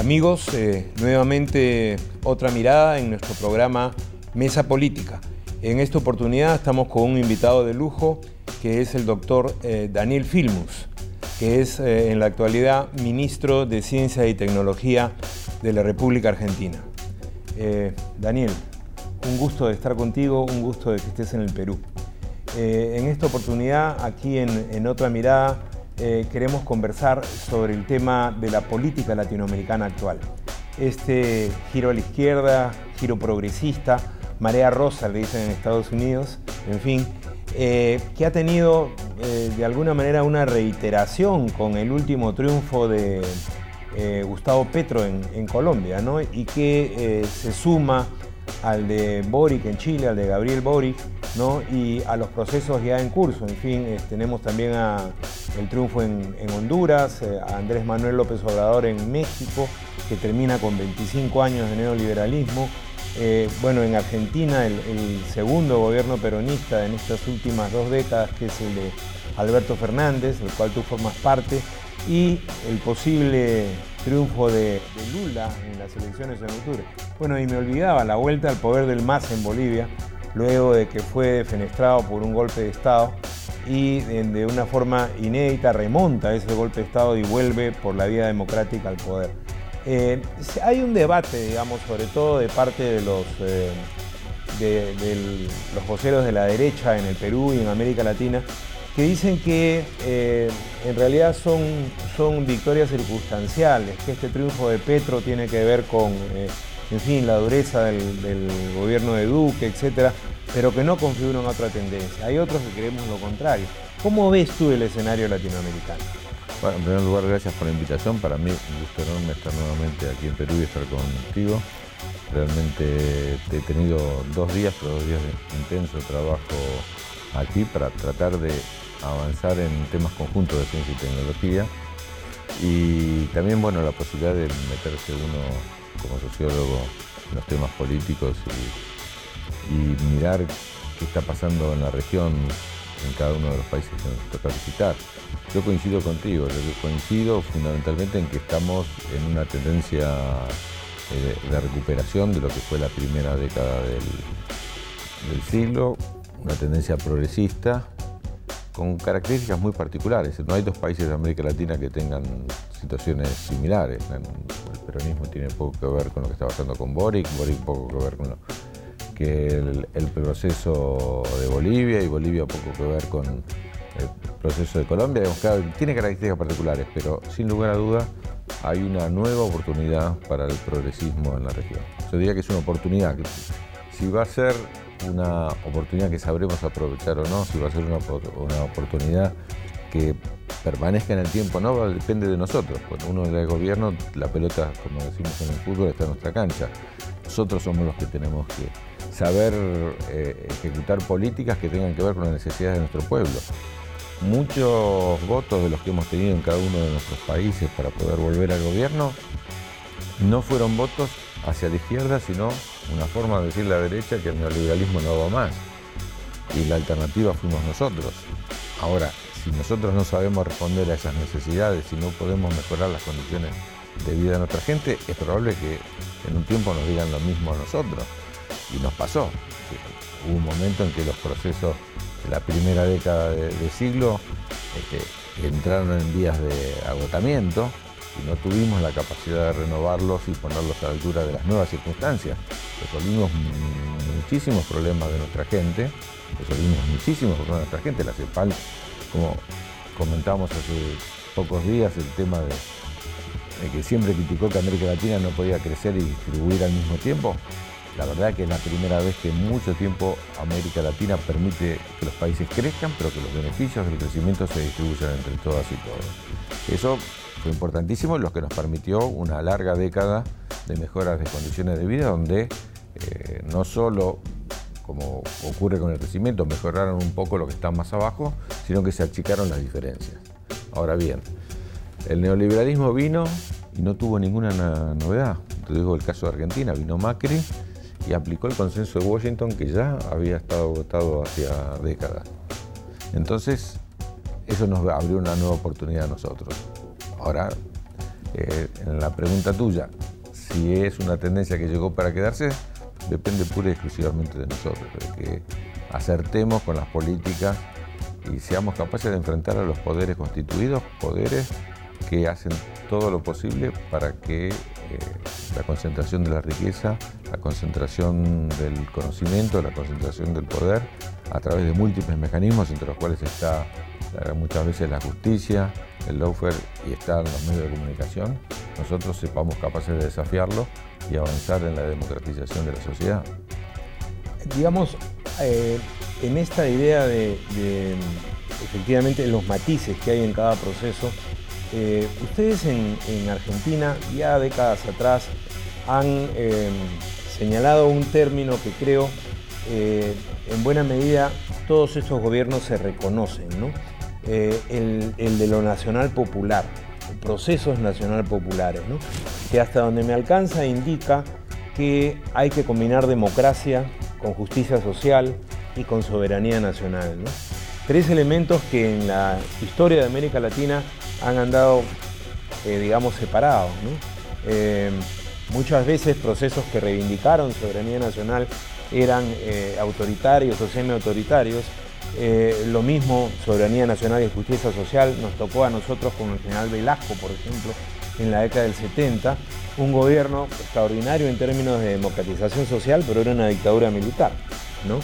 Amigos, eh, nuevamente otra mirada en nuestro programa Mesa Política. En esta oportunidad estamos con un invitado de lujo que es el doctor eh, Daniel Filmus, que es eh, en la actualidad ministro de Ciencia y Tecnología de la República Argentina. Daniel, un gusto de estar contigo, un gusto de que estés en el Perú. en esta oportunidad, aquí en otra mirada, eh, queremos conversar sobre el tema de la política latinoamericana actual. Este giro a la izquierda, giro progresista, marea rosa, le dicen en Estados Unidos, en fin, eh, que ha tenido eh, de alguna manera una reiteración con el último triunfo de Gustavo Petro en, Colombia, ¿no? y que se suma al de Boric en Chile, al de Gabriel Boric, ¿no? y a los procesos ya en curso. En fin, tenemos también a el triunfo en, Honduras, eh, a Andrés Manuel López Obrador en México, que termina con 25 años de neoliberalismo. Eh, bueno, en Argentina el, segundo gobierno peronista en estas últimas dos décadas, que es el de Alberto Fernández, del cual tú formas parte, y el posible triunfo de, de Lula en las elecciones en octubre. Bueno, y me olvidaba la vuelta al poder del MAS en Bolivia, luego de que fue defenestrado por un golpe de Estado y de una forma inédita remonta ese golpe de Estado y vuelve por la vía democrática al poder. Eh, hay un debate, digamos, sobre todo de parte de los, eh, de, los voceros de la derecha en el Perú y en América Latina, que dicen que eh, en realidad son, son victorias circunstanciales, que este triunfo de Petro tiene que ver con, en fin, la dureza del, del gobierno de Duque, etcétera, pero que no configuran otra tendencia. Hay otros que creemos lo contrario. ¿Cómo ves tú el escenario latinoamericano? Bueno, en primer lugar, gracias por la invitación. Para mí, un gusto enorme estar nuevamente aquí en Perú y estar contigo. Realmente he tenido dos días, pero dos días de intenso trabajo aquí para tratar de avanzar en temas conjuntos de ciencia y tecnología. Y también, bueno, la posibilidad de meterse uno como sociólogo en los temas políticos y y mirar qué está pasando en la región, en cada uno de los países que nos toca visitar. Yo coincido contigo, coincido fundamentalmente en que estamos en una tendencia eh, de recuperación de lo que fue la primera década del, del siglo, una tendencia progresista con características muy particulares. No hay dos países de América Latina que tengan situaciones similares. El peronismo tiene poco que ver con lo que está pasando con Boric, Boric poco que ver con lo que el, proceso de Bolivia y Bolivia poco que ver con el proceso de Colombia. tiene características particulares, pero sin lugar a duda hay una nueva oportunidad para el progresismo en la región. Yo diría que es una oportunidad. Si va a ser una oportunidad que sabremos aprovechar o no, si va a ser una, una oportunidad que permanezca en el tiempo, no depende de nosotros. Cuando uno es el gobierno, la pelota, como decimos en el fútbol, está en nuestra cancha. Nosotros somos los que tenemos que saber eh, ejecutar políticas que tengan que ver con las necesidades de nuestro pueblo. Muchos votos de los que hemos tenido en cada uno de nuestros países para poder volver al gobierno no fueron votos hacia la izquierda, sino una forma de decirle a la derecha que el neoliberalismo no va más. Y la alternativa fuimos nosotros. Ahora, si nosotros no sabemos responder a esas necesidades, si no podemos mejorar las condiciones de vida de nuestra gente, es probable que en un tiempo nos digan lo mismo a nosotros y nos pasó. Hubo un momento en que los procesos de la primera década de, siglo este, entraron en vías de agotamiento y no tuvimos la capacidad de renovarlos y ponerlos a la altura de las nuevas circunstancias. Resolvimos muchísimos problemas de nuestra gente, resolvimos muchísimos problemas de nuestra gente. La CEPAL, como comentábamos hace pocos días, el tema de que siempre criticó que América Latina no podía crecer y distribuir al mismo tiempo, la verdad que es la primera vez que en mucho tiempo América Latina permite que los países crezcan, pero que los beneficios del crecimiento se distribuyan entre todas y todos. Eso fue importantísimo lo que nos permitió una larga década de mejoras de condiciones de vida donde eh, no solo, como ocurre con el crecimiento, mejoraron un poco lo que está más abajo, sino que se achicaron las diferencias. Ahora bien, el neoliberalismo vino y no tuvo ninguna novedad. Te digo el caso de Argentina, vino Macri y aplicó el consenso de Washington que ya había estado votado hacia décadas. Entonces, eso nos abrió una nueva oportunidad a nosotros. Ahora, eh, en la pregunta tuya, si es una tendencia que llegó para quedarse, depende pura y exclusivamente de nosotros, de que acertemos con las políticas y seamos capaces de enfrentar a los poderes constituidos, poderes que hacen todo lo posible para que eh, la concentración de la riqueza, la concentración del conocimiento, la concentración del poder, a través de múltiples mecanismos, entre los cuales está eh, muchas veces la justicia, el lawfare y están los medios de comunicación, nosotros sepamos capaces de desafiarlo y avanzar en la democratización de la sociedad. Digamos, eh, en esta idea de, efectivamente los matices que hay en cada proceso, eh, ustedes en, Argentina ya décadas atrás han señalado un término que creo eh, en buena medida todos estos gobiernos se reconocen, ¿no? el, de lo nacional popular, procesos nacional populares, que hasta donde me alcanza indica que hay que combinar democracia con justicia social y con soberanía nacional. Tres elementos que en la historia de América Latina han andado, eh, digamos, separados. Eh, muchas veces procesos que reivindicaron soberanía nacional eran eh, autoritarios o semi-autoritarios. lo mismo, soberanía nacional y justicia social, nos tocó a nosotros con el general Velasco, por ejemplo, en la década del 70, un gobierno extraordinario en términos de democratización social, pero era una dictadura militar, ¿no?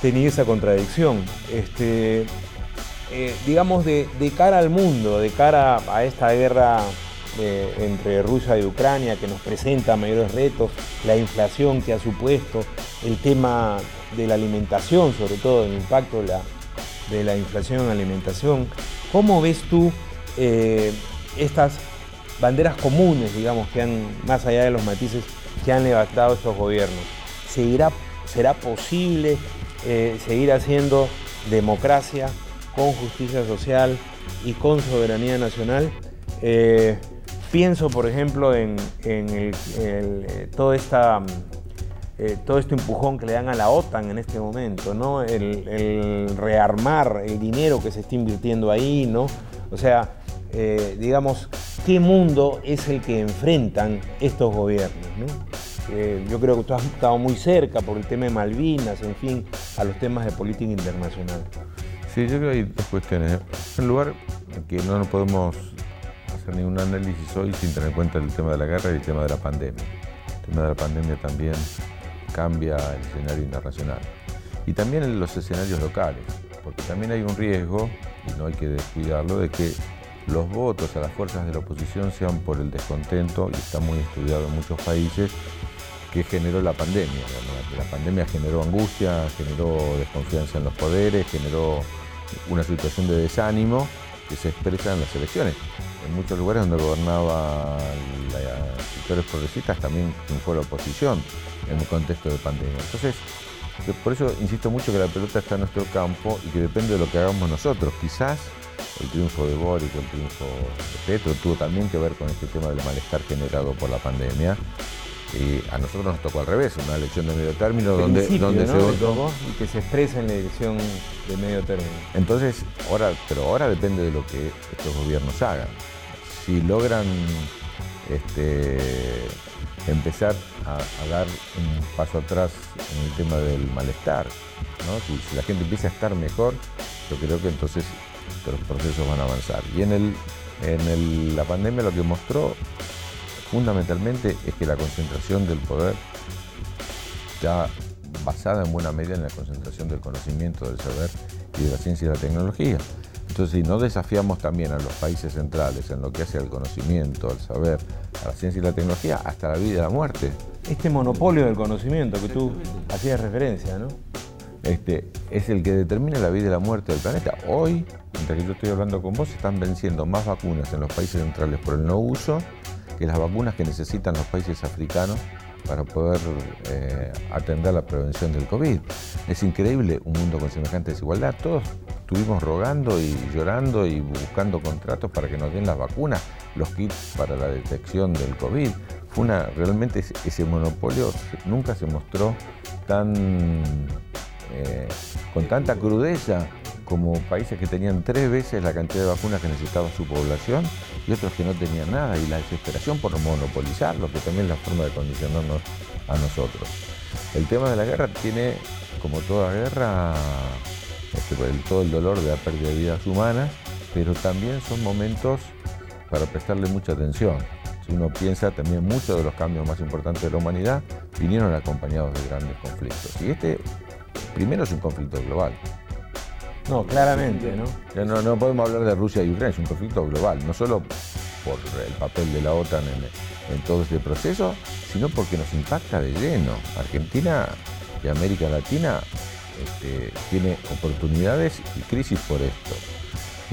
Tenía esa contradicción. Este, eh, digamos, de, cara al mundo, de cara a esta guerra eh, entre Rusia y Ucrania que nos presenta mayores retos, la inflación que ha supuesto, el tema de la alimentación, sobre todo el impacto de la, inflación en alimentación. ¿Cómo ves tú eh, estas banderas comunes, digamos, que han, más allá de los matices que han levantado estos gobiernos. ¿Seguirá, ¿Será posible eh, seguir haciendo democracia con justicia social y con soberanía nacional? Pienso, por ejemplo, en, eh, todo, esta, todo este empujón que le dan a la OTAN en este momento, ¿no? El, el rearmar el dinero que se está invirtiendo ahí, ¿no? O sea, digamos, qué mundo es el que enfrentan estos gobiernos. yo creo que tú has estado muy cerca por el tema de Malvinas, en fin, a los temas de política internacional. Sí, yo creo que hay dos cuestiones. En lugar, que no nos podemos hacer ningún análisis hoy sin tener en cuenta el tema de la guerra y el tema de la pandemia. El tema de la pandemia también cambia el escenario internacional. Y también en los escenarios locales, porque también hay un riesgo, y no hay que descuidarlo, de que los votos a las fuerzas de la oposición sean por el descontento, y está muy estudiado en muchos países, que generó la pandemia. La pandemia generó angustia, generó desconfianza en los poderes, generó una situación de desánimo que se expresa en las elecciones. En muchos lugares donde gobernaba los sectores progresistas también fue la oposición en un contexto de pandemia. Entonces, por eso insisto mucho que la pelota está en nuestro campo y que depende de lo que hagamos nosotros. Quizás el triunfo de Boric, el triunfo de Petro, tuvo también que ver con este tema del malestar generado por la pandemia. Y a nosotros nos tocó al revés, una elección de medio término donde, donde se votó. Y que se expresa en la elección de medio término. Entonces, ahora, pero ahora depende de lo que estos gobiernos hagan. Si logran este, empezar a, dar un paso atrás en el tema del malestar, si la gente empieza a estar mejor, yo creo que entonces los procesos van a avanzar. Y en, el, en la pandemia lo que mostró fundamentalmente es que la concentración del poder está basada en buena medida en la concentración del conocimiento, del saber y de la ciencia y la tecnología. Entonces, si no desafiamos también a los países centrales en lo que hace al conocimiento, al saber, a la ciencia y la tecnología, hasta la vida y la muerte. Este monopolio del conocimiento que tú hacías referencia, ¿no? Este, es el que determina la vida y la muerte del planeta. Hoy, mientras que yo estoy hablando con vos, están venciendo más vacunas en los países centrales por el no uso que las vacunas que necesitan los países africanos para poder eh, atender la prevención del COVID. Es increíble un mundo con semejante desigualdad. Todos estuvimos rogando y llorando y buscando contratos para que nos den las vacunas, los kits para la detección del COVID. Fue una, realmente ese monopolio nunca se mostró tan, eh, con tanta crudeza como países que tenían tres veces la cantidad de vacunas que necesitaba su población y otros que no tenían nada, y la desesperación por monopolizarlo, que también es la forma de condicionarnos a nosotros. El tema de la guerra tiene, como toda guerra, este, todo el dolor de la pérdida de vidas humanas, pero también son momentos para prestarle mucha atención. Si uno piensa también muchos de los cambios más importantes de la humanidad vinieron acompañados de grandes conflictos. Y este primero es un conflicto global. No, claramente, ¿no? No, no podemos hablar de Rusia y Ucrania, es un conflicto global, no solo por el papel de la OTAN en, todo este proceso, sino porque nos impacta de lleno. Argentina y América Latina este, tiene oportunidades y crisis por esto.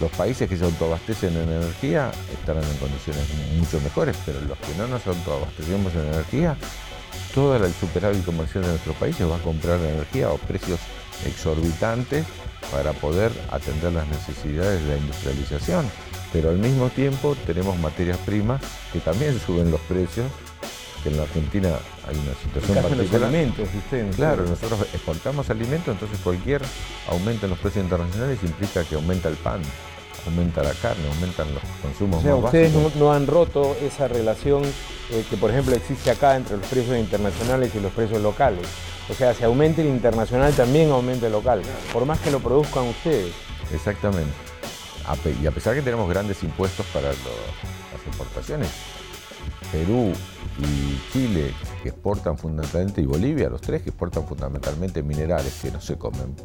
Los países que se autoabastecen en energía estarán en condiciones mucho mejores, pero los que no nos autoabastecemos en energía, toda el superávit comercial de nuestros países va a comprar energía a precios exorbitantes para poder atender las necesidades de la industrialización. Pero al mismo tiempo tenemos materias primas que también suben los precios, que en la Argentina hay una situación particular. Los alimentos, Claro, nosotros exportamos alimentos, entonces cualquier aumento en los precios internacionales implica que aumenta el pan, aumenta la carne, aumentan los consumos o sea, ustedes no, han roto esa relación eh, que, por ejemplo, existe acá entre los precios internacionales y los precios locales. O sea, si aumenta el internacional, también aumenta el local, por más que lo produzcan ustedes. Exactamente. Y a pesar que tenemos grandes impuestos para las importaciones, Perú y Chile, que exportan fundamentalmente, y Bolivia, los tres que exportan fundamentalmente minerales que no se comen,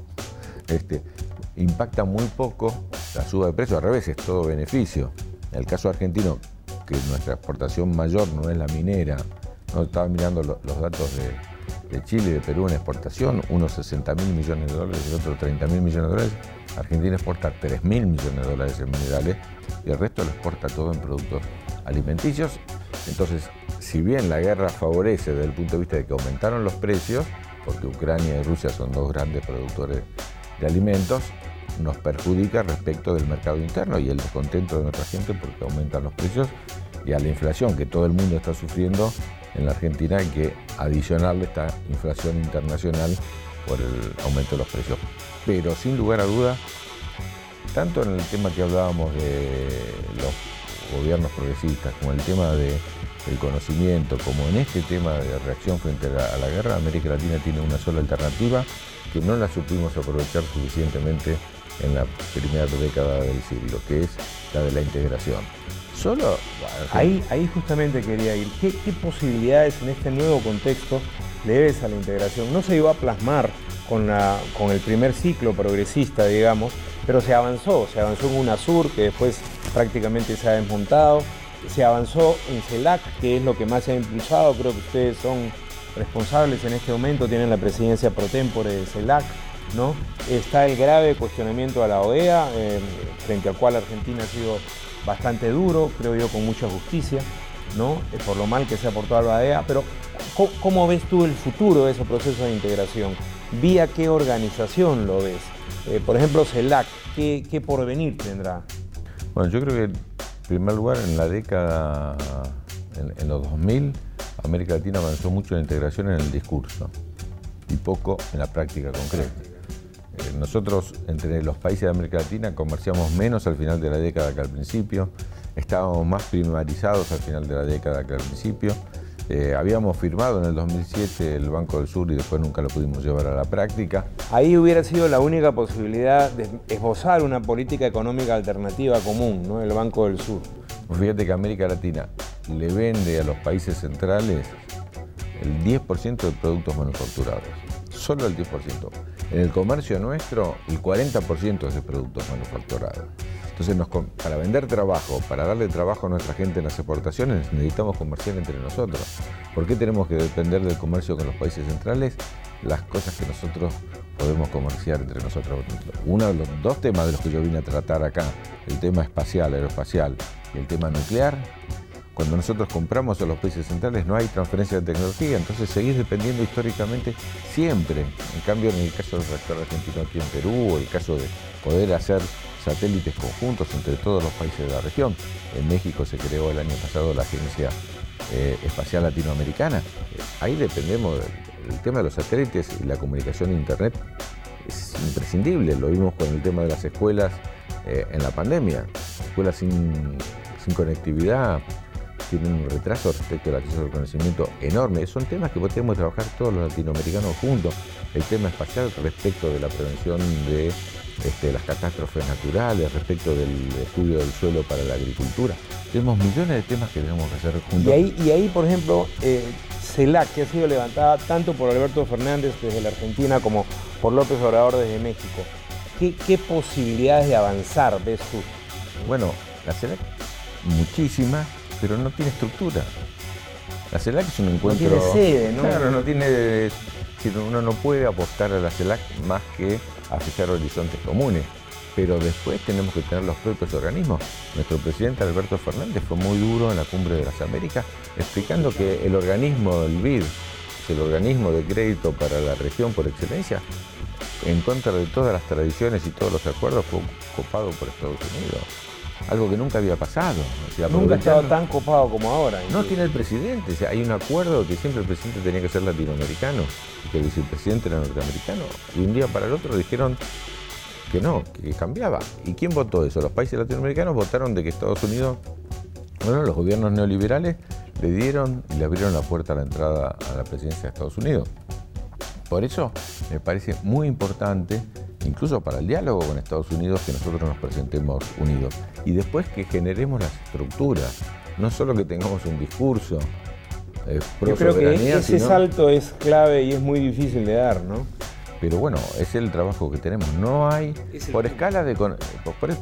este, impacta muy poco la suba de precios, al revés, es todo beneficio. En el caso argentino, que nuestra exportación mayor no es la minera, no estaba mirando los datos de, de Chile y de Perú en exportación, unos 60 mil millones de dólares y otros 30 mil millones de dólares. Argentina exporta 3 mil millones de dólares en minerales y el resto lo exporta todo en productos alimenticios. Entonces, si bien la guerra favorece desde el punto de vista de que aumentaron los precios, porque Ucrania y Rusia son dos grandes productores de alimentos, nos perjudica respecto del mercado interno y el descontento de nuestra gente porque aumentan los precios y a la inflación que todo el mundo está sufriendo en la Argentina hay que adicionarle esta inflación internacional por el aumento de los precios. Pero sin lugar a duda, tanto en el tema que hablábamos de los gobiernos progresistas, como el tema del conocimiento, como en este tema de reacción frente a la guerra, América Latina tiene una sola alternativa que no la supimos aprovechar suficientemente en la primera década del siglo, que es la de la integración. Solo ahí, ahí justamente quería ir. ¿Qué, posibilidades en este nuevo contexto le ves a la integración? No se iba a plasmar con, la, con el primer ciclo progresista, digamos, pero se avanzó. Se avanzó en UNASUR, que después prácticamente se ha desmontado. Se avanzó en CELAC, que es lo que más se ha impulsado. Creo que ustedes son responsables en este momento, tienen la presidencia pro tempore de CELAC. ¿no? Está el grave cuestionamiento a la OEA, eh, frente al cual Argentina ha sido bastante duro, creo yo, con mucha justicia, ¿no? Eh, por lo mal que se ha portado la OEA, pero ¿cómo, ves tú el futuro de ese proceso de integración? ¿Vía qué organización lo ves? Eh, por ejemplo, CELAC, ¿qué, ¿qué porvenir tendrá? Bueno, yo creo que en primer lugar en la década, en, los 2000, América Latina avanzó mucho en la integración en el discurso y poco en la práctica concreta. Eh, nosotros, entre los países de América Latina, comerciamos menos al final de la década que al principio, estábamos más primarizados al final de la década que al principio. Eh, habíamos firmado en el 2007 el Banco del Sur y después nunca lo pudimos llevar a la práctica. Ahí hubiera sido la única posibilidad de esbozar una política económica alternativa común, ¿no? el Banco del Sur. Fíjate que América Latina le vende a los países centrales el 10% de productos manufacturados, solo el 10%. En el comercio nuestro, el 40% es de productos manufacturados. Entonces, para vender trabajo, para darle trabajo a nuestra gente en las exportaciones, necesitamos comerciar entre nosotros. ¿Por qué tenemos que depender del comercio con los países centrales? Las cosas que nosotros podemos comerciar entre nosotros. Uno de los dos temas de los que yo vine a tratar acá, el tema espacial, aeroespacial y el tema nuclear, cuando nosotros compramos a los países centrales no hay transferencia de tecnología, entonces seguís dependiendo históricamente siempre. En cambio, en el caso del reactor argentino aquí en Perú, o el caso de poder hacer satélites conjuntos entre todos los países de la región. En México se creó el año pasado la Agencia eh, Espacial Latinoamericana. ahí dependemos del tema de los satélites y la comunicación de Internet es imprescindible. Lo vimos con el tema de las escuelas eh, en la pandemia. Escuelas sin, sin conectividad, tienen un retraso respecto al acceso al conocimiento enorme. Son temas que podemos trabajar todos los latinoamericanos juntos. El tema espacial respecto de la prevención de este, las catástrofes naturales, respecto del estudio del suelo para la agricultura. Tenemos millones de temas que tenemos que hacer juntos. Y ahí, y ahí por ejemplo, eh, CELAC, que ha sido levantada tanto por Alberto Fernández desde la Argentina como por López Obrador desde México. ¿Qué, qué posibilidades de avanzar ves tú? Bueno, la CELAC, muchísimas, pero no tiene estructura. La CELAC es un encuentro. No tiene sede, ¿no? Claro, no tiene. Uno no puede apostar a la CELAC más que a fijar horizontes comunes. Pero después tenemos que tener los propios organismos. Nuestro presidente Alberto Fernández fue muy duro en la cumbre de las Américas explicando que el organismo del BID, el organismo de crédito para la región por excelencia, en contra de todas las tradiciones y todos los acuerdos, fue copado por Estados Unidos algo que nunca había pasado. nunca ha estado tan copado como ahora. No tiene el presidente, hay un acuerdo que siempre el presidente tenía que ser latinoamericano y que el vicepresidente era norteamericano. Y un día para el otro dijeron que no, que cambiaba. ¿Y quién votó eso? Los países latinoamericanos votaron de que Estados Unidos, bueno, los gobiernos neoliberales le dieron y le abrieron la puerta a la entrada a la presidencia de Estados Unidos. Por eso me parece muy importante incluso para el diálogo con Estados Unidos, que nosotros nos presentemos unidos. Y después que generemos las estructuras, no solo que tengamos un discurso. Eh, Yo creo que ese salto es clave y es muy difícil de dar, ¿no? Pero bueno, es el trabajo que tenemos. No hay, por escala de...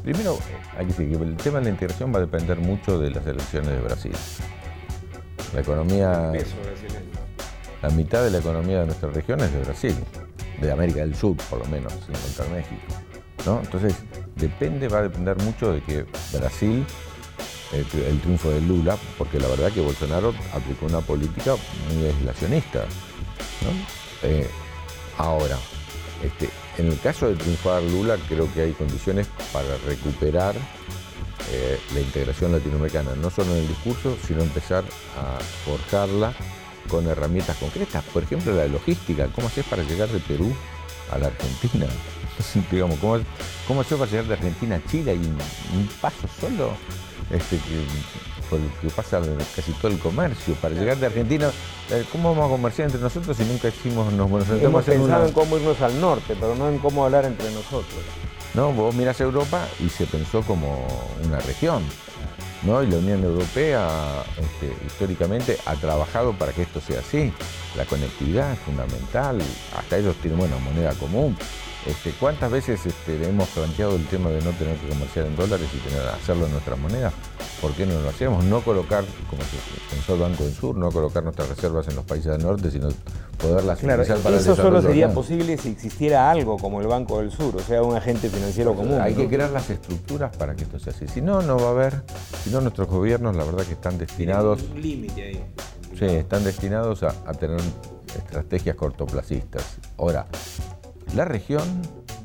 primero, hay que decir que el tema de la integración va a depender mucho de las elecciones de Brasil. La economía... La mitad de la economía de nuestra región es de Brasil de América del Sur, por lo menos, sin contar México. ¿no? Entonces, depende, va a depender mucho de que Brasil, el, triunfo de Lula, porque la verdad que Bolsonaro aplicó una política muy aislacionista. Eh, ahora, este, en el caso de triunfar Lula, creo que hay condiciones para recuperar eh, la integración latinoamericana, no solo en el discurso, sino empezar a forjarla con herramientas concretas. Por ejemplo, la logística. ¿Cómo haces para llegar de Perú a la Argentina? digamos, ¿cómo, ¿Cómo haces para llegar de Argentina a Chile? y un, paso solo este, por el que pasa casi todo el comercio. Para llegar de Argentina, eh, ¿cómo vamos a comerciar entre nosotros si nunca hicimos nos bueno, Hemos pensado en cómo irnos al norte, pero no en cómo hablar entre nosotros. No, vos mirás Europa y se pensó como una región. Y la Unión Europea este, históricamente ha trabajado para que esto sea así. La conectividad es fundamental, hasta ellos tienen una moneda común. Este, ¿Cuántas veces este, hemos planteado el tema de no tener que comerciar en dólares y tener, hacerlo en nuestra moneda? ¿Por qué no lo hacemos? No colocar, como se pensó el Banco del Sur, no colocar nuestras reservas en los países del norte, sino poderlas claro, para Eso solo sería posible si existiera algo como el Banco del Sur, o sea, un agente financiero común. Hay que crear las estructuras para que esto sea así. Si no, no va a haber, si no, nuestros gobiernos, la verdad que están destinados. un límite ahí. Sí, están destinados a, a tener estrategias cortoplacistas. Ahora, la región,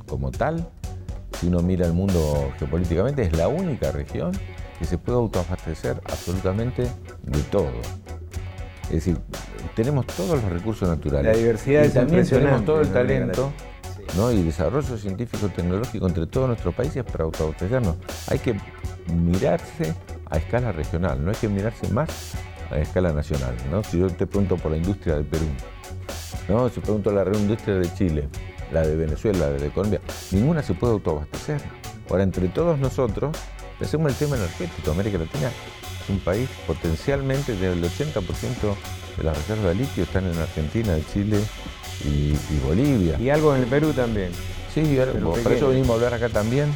como tal, si uno mira el mundo geopolíticamente, es la única región que se puede autoabastecer absolutamente de todo. Es decir, tenemos todos los recursos naturales. La diversidad y también tenemos todo el talento y desarrollo científico tecnológico entre todos nuestros países para autoabastecernos. Hay que mirarse a escala regional, no hay que mirarse más a escala nacional. ¿no? Si yo te pregunto por la industria del Perú, ¿no? si pregunto por la industria de Chile, la de Venezuela, la de Colombia, ninguna se puede autoabastecer. Ahora, entre todos nosotros, hacemos el tema energético. América Latina es un país potencialmente del 80% de las reservas de litio están en Argentina, Chile y, Bolivia. Y algo en el Perú también. Sí, por eso venimos a hablar acá también.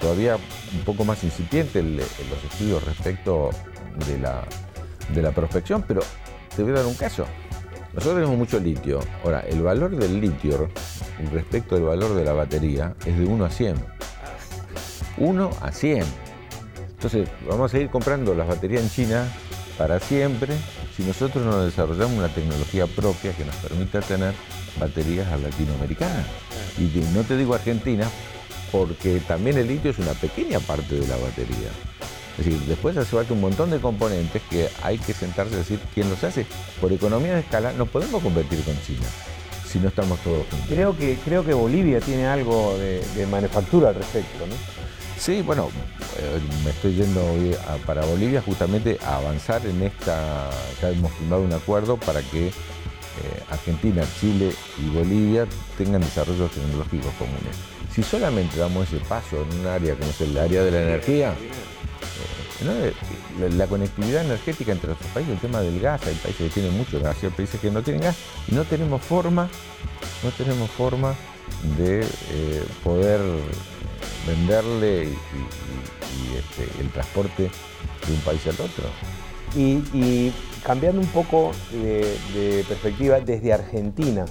Todavía un poco más incipiente los estudios respecto de la, de la prospección, pero te voy a dar un caso. Nosotros tenemos mucho litio. Ahora, el valor del litio respecto al valor de la batería es de 1 a 100. 1 a 100. Entonces, vamos a seguir comprando las baterías en China para siempre si nosotros no desarrollamos una tecnología propia que nos permita tener baterías latinoamericanas. Y no te digo Argentina, porque también el litio es una pequeña parte de la batería. Es decir, después hace falta un montón de componentes que hay que sentarse a decir quién los hace. Por economía de escala no podemos competir con China. si no estamos todos juntos. Creo que, creo que Bolivia tiene algo de, manufactura al respecto, ¿no? Sí, bueno, eh, me estoy yendo para Bolivia justamente a avanzar en esta, ya hemos firmado un acuerdo para que eh, Argentina, Chile y Bolivia tengan desarrollos tecnológicos comunes. Si solamente damos ese paso en un área como es el área de la energía, eh, la, conectividad energética entre los países, el tema del gas, hay países que tienen mucho gas, hay países que no tienen gas, y no tenemos forma, no tenemos forma de eh, poder venderle este, el transporte de un país al otro. Y, cambiando un poco de, perspectiva desde Argentina,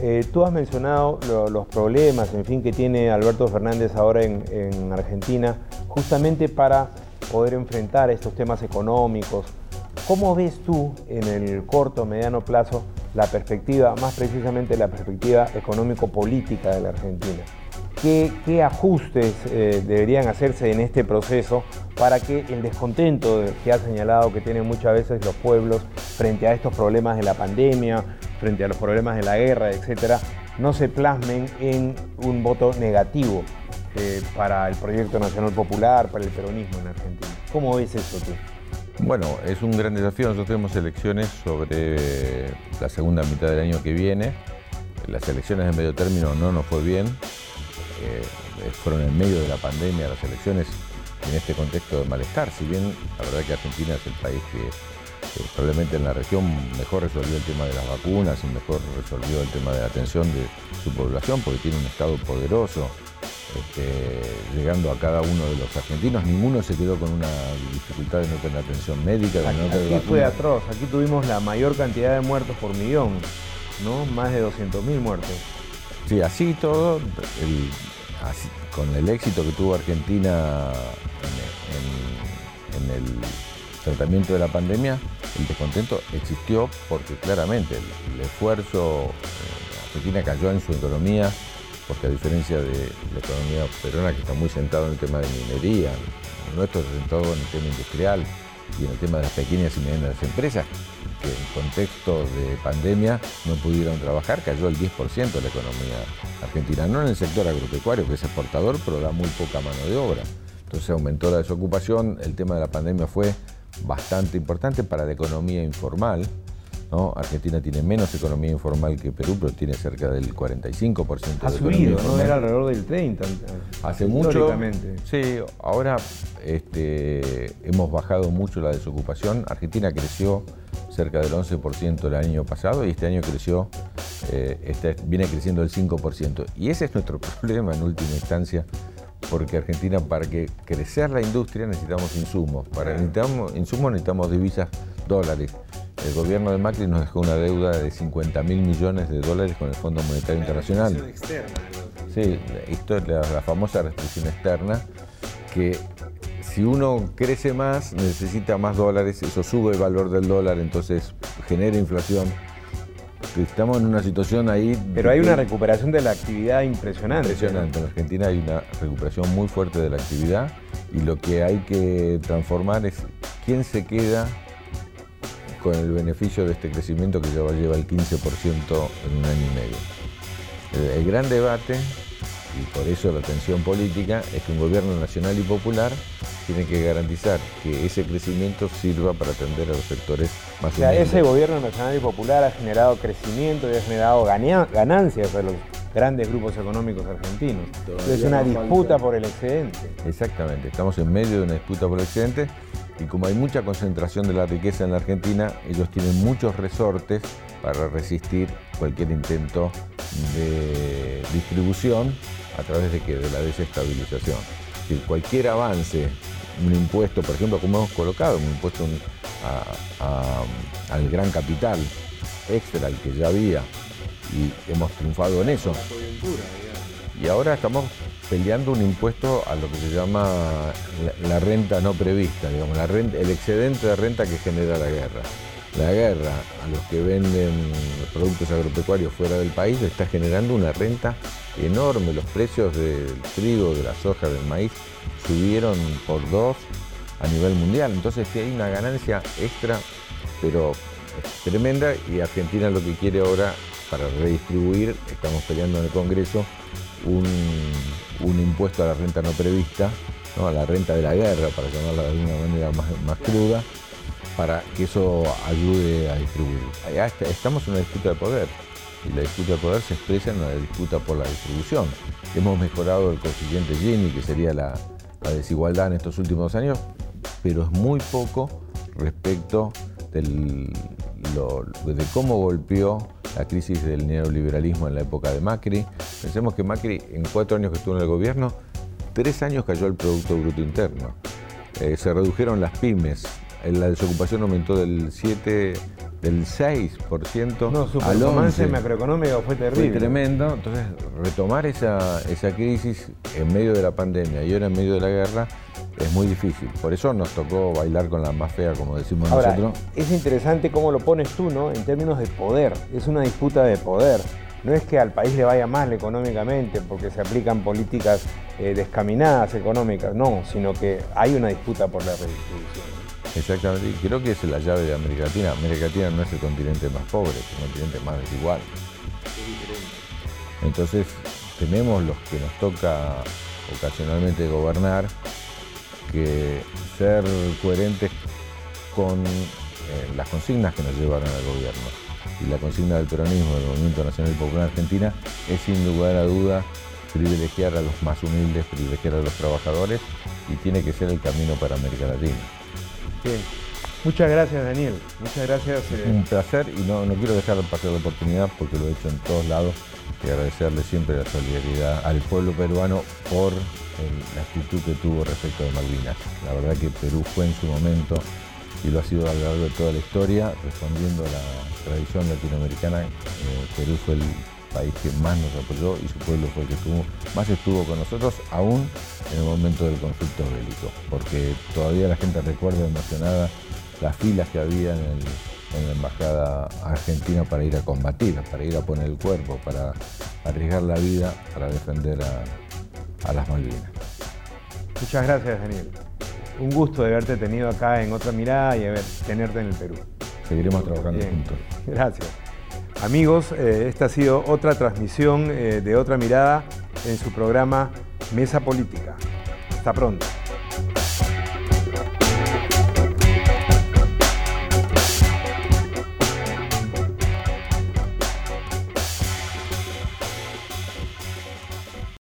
eh, tú has mencionado los problemas, en fin, que tiene Alberto Fernández ahora en, Argentina, justamente para poder enfrentar estos temas económicos. ¿Cómo ves tú en el corto, mediano plazo la perspectiva, más precisamente la perspectiva económico-política de la Argentina? ¿Qué, ajustes eh, deberían hacerse en este proceso para que el descontento que ha señalado que tienen muchas veces los pueblos frente a estos problemas de la pandemia, frente a los problemas de la guerra, etcétera, no se plasmen en un voto negativo eh, para el proyecto nacional popular, para el peronismo en Argentina? ¿Cómo ves eso tú? Bueno, es un gran desafío. Nosotros tenemos elecciones sobre la segunda mitad del año que viene. Las elecciones de medio término no nos fue bien. Eh, fueron en medio de la pandemia las elecciones en este contexto de malestar. Si bien la verdad que Argentina es el país que, probablemente en la región mejor resolvió el tema de las vacunas y mejor resolvió el tema de la atención de su población porque tiene un Estado poderoso, este, llegando a cada uno de los argentinos. Ninguno se quedó con una dificultad de no tener atención médica. aquí, fue atroz, aquí tuvimos la mayor cantidad de muertos por millón, ¿no? Más de 200.000 muertos. Sí, así todo, con el éxito que tuvo Argentina en, el tratamiento de la pandemia, el descontento existió porque claramente el, esfuerzo, eh, Argentina cayó en su economía, porque a diferencia de la economía peruana que está muy centrado en el tema de minería, nuestro está centrado en el tema industrial y en el tema de las pequeñas y medianas empresas, que en contexto de pandemia no pudieron trabajar, cayó el 10% de la economía argentina, no en el sector agropecuario, que es exportador, pero da muy poca mano de obra. Entonces aumentó la desocupación, el tema de la pandemia fue bastante importante para la economía informal. ¿No? Argentina tiene menos economía informal que Perú, pero tiene cerca del 45% ha subido, ¿no? Era alrededor del 30%. Hace mucho. Sí, ahora este, hemos bajado mucho la desocupación. Argentina creció cerca del 11% el año pasado y este año creció, eh, este, viene creciendo el 5%. Y ese es nuestro problema en última instancia, porque Argentina para que crecer la industria necesitamos insumos. Para necesitamos insumos necesitamos divisas dólares. El gobierno de Macri nos dejó una deuda de 50 mil millones de dólares con el Fondo Monetario Internacional. Externa, sí, esto es la, la famosa restricción externa que si uno crece más, necesita más dólares, eso sube el valor del dólar, entonces genera inflación. Estamos en una situación ahí. Pero hay una recuperación de la actividad impresionante. Impresionante. En Argentina hay una recuperación muy fuerte de la actividad y lo que hay que transformar es quién se queda con el beneficio de este crecimiento que ya lleva el 15% en un año y medio. El, el gran debate, y por eso la tensión política, es que un gobierno nacional y popular tiene que garantizar que ese crecimiento sirva para atender a los sectores más O sea, ese gobierno nacional y popular ha generado crecimiento y ha generado ganancias a los grandes grupos económicos argentinos. es una disputa por el excedente. Exactamente, estamos en medio de una disputa por el excedente y como hay mucha concentración de la riqueza en la Argentina, ellos tienen muchos resortes para resistir cualquier intento de distribución a través de, que, de la desestabilización. Si cualquier avance un impuesto, por ejemplo, como hemos colocado, un impuesto al gran capital extra, el que ya había, y hemos triunfado en eso. Y ahora estamos peleando un impuesto a lo que se llama la, renta no prevista, digamos, el excedente de renta que genera la guerra. La guerra a los que venden productos agropecuarios fuera del país está generando una renta enorme. Los precios del trigo, de la soja, del maíz subieron por dos a nivel mundial. Entonces hay una ganancia extra, pero tremenda y Argentina lo que quiere ahora para redistribuir, estamos peleando en el Congreso un, impuesto a la renta no prevista, a la renta de la guerra, para llamarla de alguna manera más, cruda, para que eso ayude a distribuir. estamos en una disputa de poder y la disputa de poder se expresa en la disputa por la distribución. Hemos mejorado el coeficiente Gini, que sería la, desigualdad en estos últimos años, pero es muy poco respecto de cómo golpeó la crisis del neoliberalismo en la época de Macri. Pensemos que Macri, en cuatro años que estuvo en el gobierno, tres años cayó el Producto Bruto Interno. Eh, se redujeron las pymes, la desocupación aumentó del 7 del 6% no, su al 11%. macroeconómico fue terrible. Fue tremendo. Entonces, retomar esa, esa crisis en medio de la pandemia y ahora en medio de la guerra es muy difícil. Por eso nos tocó bailar con la más fea, como decimos nosotros. Es interesante cómo lo pones tú, ¿no? En términos de poder. Es una disputa de poder. No es que al país le vaya mal económicamente porque se aplican políticas eh, descaminadas económicas, no, sino que hay una disputa por la redistribución. Exactamente, y creo que es la llave de América Latina. América Latina no es el continente más pobre, es el continente más desigual. Entonces, tenemos los que nos toca ocasionalmente gobernar que ser coherentes con eh, las consignas que nos llevaron al gobierno. Y la consigna del peronismo, del Movimiento Nacional Popular Argentina, es sin lugar a duda privilegiar a los más humildes, privilegiar a los trabajadores y tiene que ser el camino para América Latina. Bien. Muchas gracias, Daniel. Muchas gracias. Eh. Un placer y no, no quiero dejar pasar la oportunidad porque lo he hecho en todos lados y agradecerle siempre la solidaridad al pueblo peruano por la actitud que tuvo respecto de Malvinas. La verdad que Perú fue en su momento y lo ha sido a lo largo de toda la historia, respondiendo a la tradición latinoamericana, eh, Perú fue el país que más nos apoyó y su pueblo fue el que más estuvo con nosotros, aún en el momento del conflicto bélico, porque todavía la gente recuerda emocionada las filas que había en, la embajada argentina para ir a combatir, para ir a poner el cuerpo, para arriesgar la vida, para defender a, las Malvinas. Muchas gracias, Daniel. Un gusto de haberte tenido acá en Otra Mirada y de tenerte en el Perú. Seguiremos trabajando juntos. Gracias. Amigos, eh, esta ha sido otra transmisión eh, de Otra Mirada en su programa Mesa Política. Hasta pronto.